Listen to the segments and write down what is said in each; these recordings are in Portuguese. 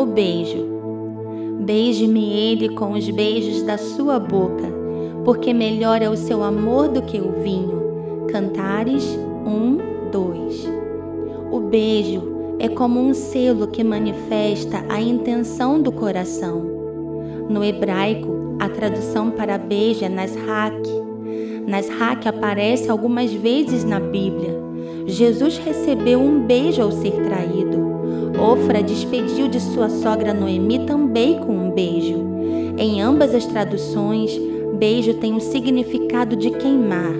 o beijo. Beije-me ele com os beijos da sua boca, porque melhor é o seu amor do que o vinho. Cantares 1, 2. O beijo é como um selo que manifesta a intenção do coração. No hebraico, a tradução para beijo é Nashak. Nashak aparece algumas vezes na Bíblia. Jesus recebeu um beijo ao ser traído. Ofra despediu de sua sogra Noemi também com um beijo. Em ambas as traduções, beijo tem o significado de queimar,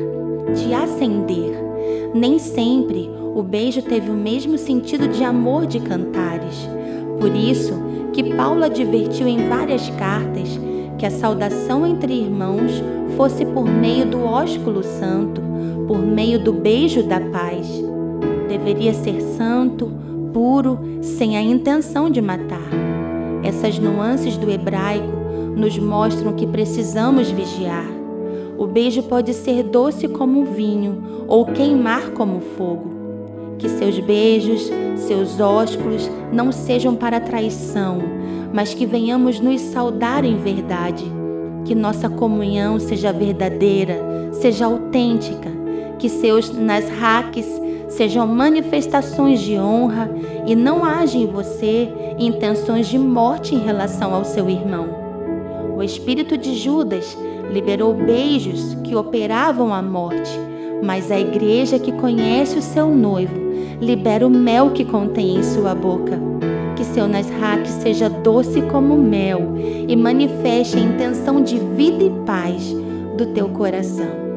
de acender. Nem sempre o beijo teve o mesmo sentido de amor de Cantares. Por isso que Paulo advertiu em várias cartas que a saudação entre irmãos fosse por meio do ósculo santo, por meio do beijo da paz. Deveria ser santo, puro, sem a intenção de matar. Essas nuances do hebraico nos mostram que precisamos vigiar. O beijo pode ser doce como vinho ou queimar como fogo. Que seus beijos, seus ósculos não sejam para traição, mas que venhamos nos saudar em verdade. Que nossa comunhão seja verdadeira, seja autêntica. Que seus nasraques sejam manifestações de honra e não haja em você intenções de morte em relação ao seu irmão. O espírito de Judas liberou beijos que operavam a morte, mas a igreja que conhece o seu noivo libera o mel que contém em sua boca. Que seu Nasrak seja doce como mel e manifeste a intenção de vida e paz do teu coração.